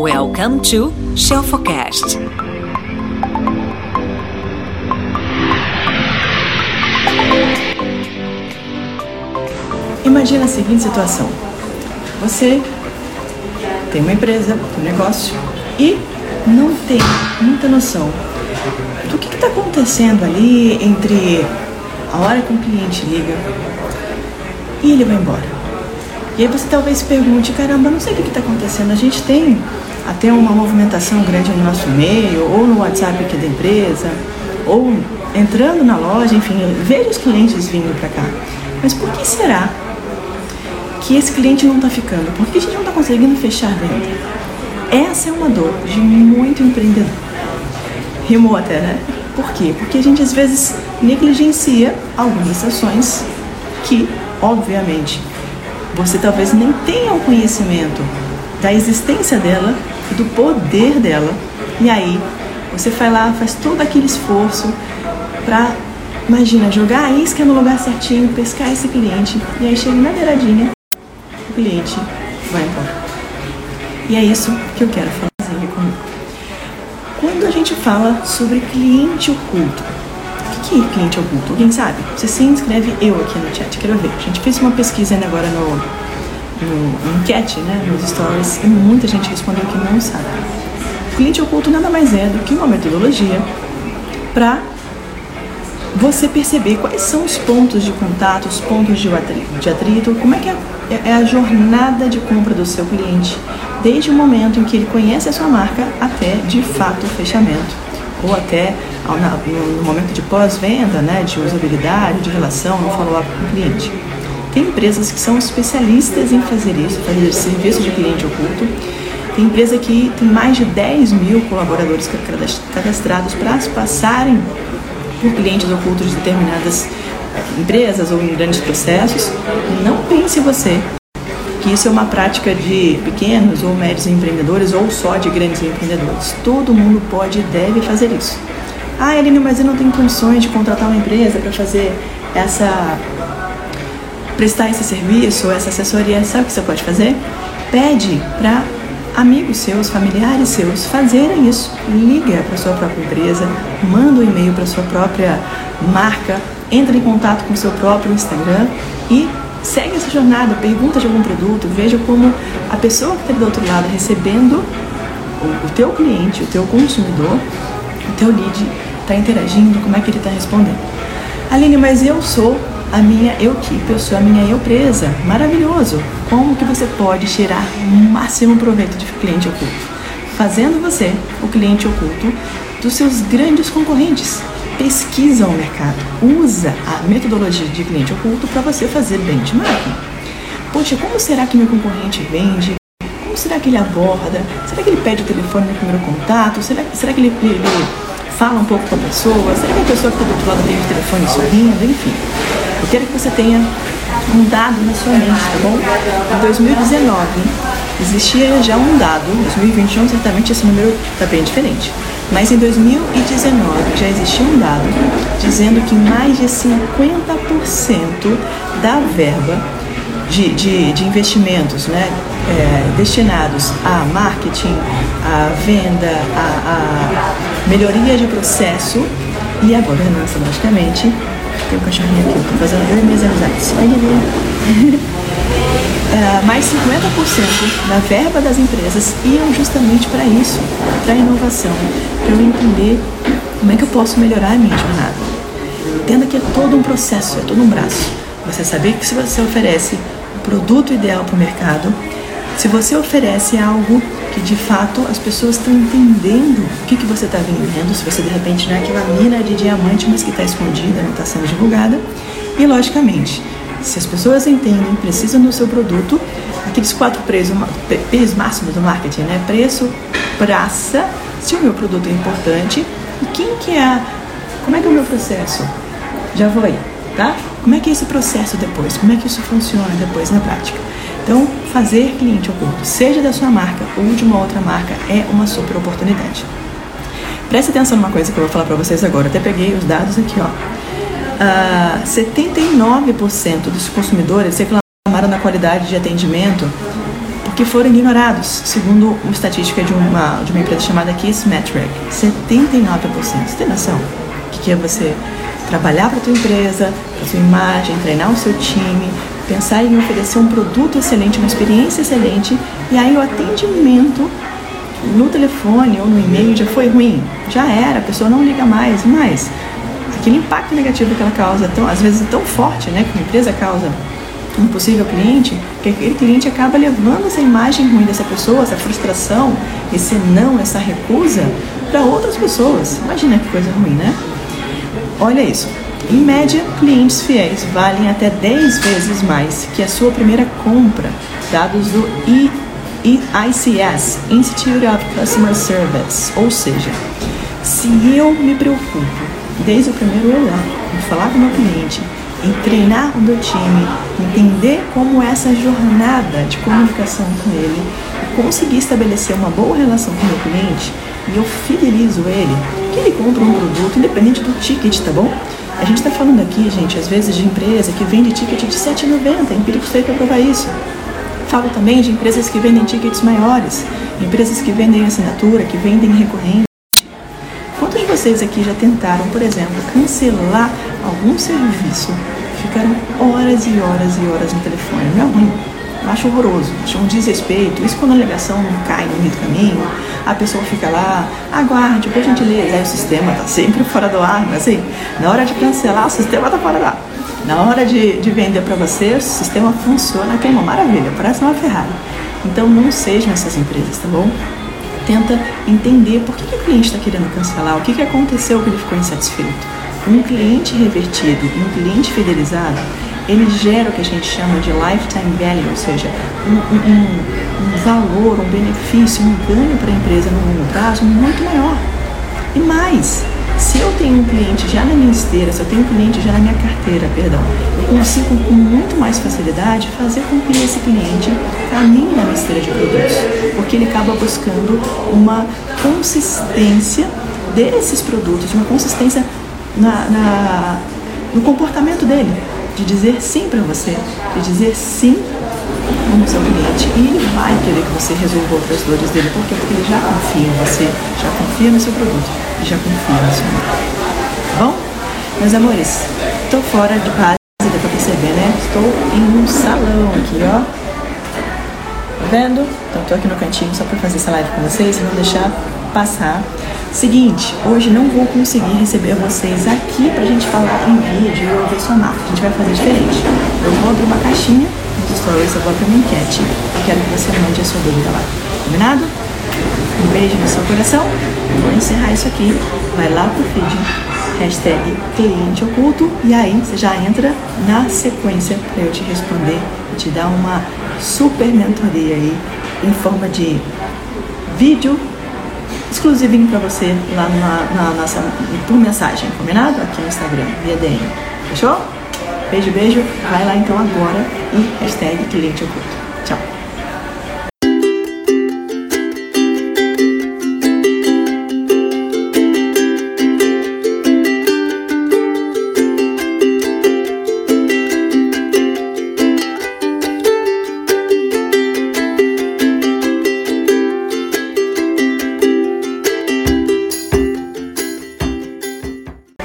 Welcome to Shelfocast. Imagina a seguinte situação: você tem uma empresa, um negócio e não tem muita noção do que está acontecendo ali entre a hora que um cliente liga e ele vai embora. E aí você talvez pergunte, caramba, não sei o que está acontecendo. A gente tem até uma movimentação grande no nosso meio, ou no WhatsApp aqui da empresa, ou entrando na loja, enfim, vejo os clientes vindo para cá. Mas por que será que esse cliente não está ficando? Por que a gente não está conseguindo fechar venda? Essa é uma dor de muito empreendedor. Rimou até, né? Por quê? Porque a gente às vezes negligencia algumas ações que, obviamente, você talvez nem tenha o conhecimento da existência dela do poder dela. E aí, você vai lá, faz todo aquele esforço para, imagina, jogar a isca no lugar certinho, pescar esse cliente, e aí chega na beiradinha, o cliente vai embora. E é isso que eu quero fazer comigo. Quando a gente fala sobre cliente oculto, o que é cliente oculto? Alguém sabe? Você se inscreve eu aqui no chat, quero ver. A gente fez uma pesquisa ainda agora no, no, enquete, né, nos stories, e muita gente respondeu que não sabe. O cliente oculto nada mais é do que uma metodologia para você perceber quais são os pontos de contato, os pontos de atrito, como é que é, é a jornada de compra do seu cliente, desde o momento em que ele conhece a sua marca até de fato o fechamento, ou até no momento de pós-venda, né, de usabilidade, de relação, no follow-up com o cliente. Tem empresas que são especialistas em fazer isso, fazer serviço de cliente oculto. Tem empresa que tem mais de 10 mil colaboradores cadastrados para se passarem por clientes ocultos de determinadas eh, empresas ou em grandes processos. Não pense você que isso é uma prática de pequenos ou médios empreendedores ou só de grandes empreendedores. Todo mundo pode e deve fazer isso. Ah, Eline, mas eu não tenho condições de contratar uma empresa para fazer essa prestar esse serviço, essa assessoria, sabe o que você pode fazer? Pede para amigos seus, familiares seus fazerem isso. Liga para sua própria empresa, manda um e-mail para sua própria marca, entra em contato com o seu próprio Instagram e segue essa jornada, pergunta de algum produto, veja como a pessoa que está do outro lado recebendo o teu cliente, o teu consumidor, o teu lead está interagindo, como é que ele está respondendo. Aline, mas eu sou a minha equipe, eu sou a minha eu presa. Maravilhoso! Como que você pode tirar o máximo proveito de cliente oculto? Fazendo você, o cliente oculto, dos seus grandes concorrentes. Pesquisa o mercado, usa a metodologia de cliente oculto para você fazer benchmarking. Poxa, como será que meu concorrente vende? Como será que ele aborda? Será que ele pede o telefone no primeiro contato? Será, será que ele, ele fala um pouco com a pessoa? Será que a pessoa que está do outro lado tem o telefone sorrindo? Enfim. Eu quero que você tenha um dado na sua mente, tá bom? Em 2019 existia já um dado, em 2021 certamente esse número está bem diferente. Mas em 2019 já existia um dado dizendo que mais de 50% da verba de, de, de investimentos né, é, destinados a marketing, a venda, a, a melhoria de processo e a governança, logicamente, tem um cachorrinho aqui, tô fazendo eu e minhas amizades. Olha ali. Uh, mais 50% da verba das empresas iam justamente para isso, para a inovação, para eu entender como é que eu posso melhorar a minha jornada. Entenda que é todo um processo, é todo um braço. Você saber que se você oferece o produto ideal para o mercado, se você oferece algo que de fato as pessoas estão entendendo o que, que você está vendendo, se você de repente não é aquela mina de diamante, mas que está escondida, não está sendo divulgada. E logicamente, se as pessoas entendem, precisam do seu produto, aqueles quatro preços, P's máximos do marketing, né? Preço, praça, se o meu produto é importante e quem que é como é que é o meu processo? Já vou aí, tá? Como é que é esse processo depois? Como é que isso funciona depois na prática? Então, fazer cliente oculto, seja da sua marca ou de uma outra marca, é uma super oportunidade. Preste atenção numa coisa que eu vou falar para vocês agora. até peguei os dados aqui, ó. Uh, ah, 79% dos consumidores reclamaram da qualidade de atendimento que foram ignorados, segundo uma estatística de uma, de uma empresa chamada Kissmetric. 79%. Você tem noção? O que é você trabalhar para a tua empresa, para sua imagem, treinar o seu time, pensar em oferecer um produto excelente, uma experiência excelente, e aí o atendimento no telefone ou no e-mail já foi ruim, já era, a pessoa não liga mais, mais aquele impacto negativo que ela causa, tão, às vezes tão forte, né, que uma empresa causa um possível cliente, que aquele cliente acaba levando essa imagem ruim dessa pessoa, essa frustração, esse não, essa recusa para outras pessoas. Imagina que coisa ruim, né? Olha isso. Em média, clientes fiéis valem até 10 vezes mais que a sua primeira compra, dados do ICS, Institute of Customer Service. Ou seja, se eu me preocupo desde o primeiro olhar, em falar com o meu cliente, em treinar o meu time, entender como essa jornada de comunicação com ele, conseguir estabelecer uma boa relação com o meu cliente, e eu fidelizo ele, que ele compra um produto, independente do ticket, tá bom? A gente está falando aqui, gente, às vezes de empresa que vende ticket de R$ 7,90, empírico feito para provar isso. Falo também de empresas que vendem tickets maiores, empresas que vendem assinatura, que vendem recorrente. Quantos de vocês aqui já tentaram, por exemplo, cancelar algum serviço? Ficaram horas e horas e horas no telefone. Não é ruim. Acho horroroso, acho um desrespeito. Isso quando a ligação não cai no meio do caminho, a pessoa fica lá, aguarde, por gentileza. Aí o sistema está sempre fora do ar, mas assim, na hora de cancelar, o sistema está fora do ar. Na hora de, de vender para você, o sistema funciona, que é uma maravilha, parece uma Ferrari. Então não sejam essas empresas, tá bom? Tenta entender por que, que o cliente está querendo cancelar, o que, que aconteceu que ele ficou insatisfeito. Um cliente revertido um cliente fidelizado, ele gera o que a gente chama de lifetime value, ou seja, um, um, um valor, um benefício, um ganho para a empresa no longo prazo muito maior. E mais, se eu tenho um cliente já na minha esteira, se eu tenho um cliente já na minha carteira, perdão, eu consigo com muito mais facilidade fazer com que esse cliente caminhe na minha esteira de produtos, porque ele acaba buscando uma consistência desses produtos, uma consistência na, na, no comportamento dele, de dizer sim para você, de dizer sim como seu cliente e ele vai querer que você resolva outras dores dele, porque porque ele já confia em você, já confia no seu produto e já confia no seu marca. Tá bom? Meus amores, estou fora de base, dá pra perceber, né? Estou em um salão aqui, ó. Tá vendo? Então tô aqui no cantinho só para fazer essa live com vocês e não deixar passar Seguinte, hoje não vou conseguir receber vocês aqui pra gente falar em vídeo e ouvir sua marca. A gente vai fazer diferente. Eu vou abrir uma caixinha nos stories, eu vou abrir uma enquete. Quero que você mande a sua dúvida lá. Combinado? Um beijo no seu coração. Vou encerrar isso aqui. Vai lá pro feed, hashtag cliente oculto, e aí você já entra na sequência para eu te responder e te dar uma super mentoria aí em forma de vídeo exclusivinho para você lá na, na, nossa por mensagem, combinado? Aqui no Instagram, via DM. Fechou? Beijo, beijo. Vai lá então agora e hashtag cliente oculto. Tchau.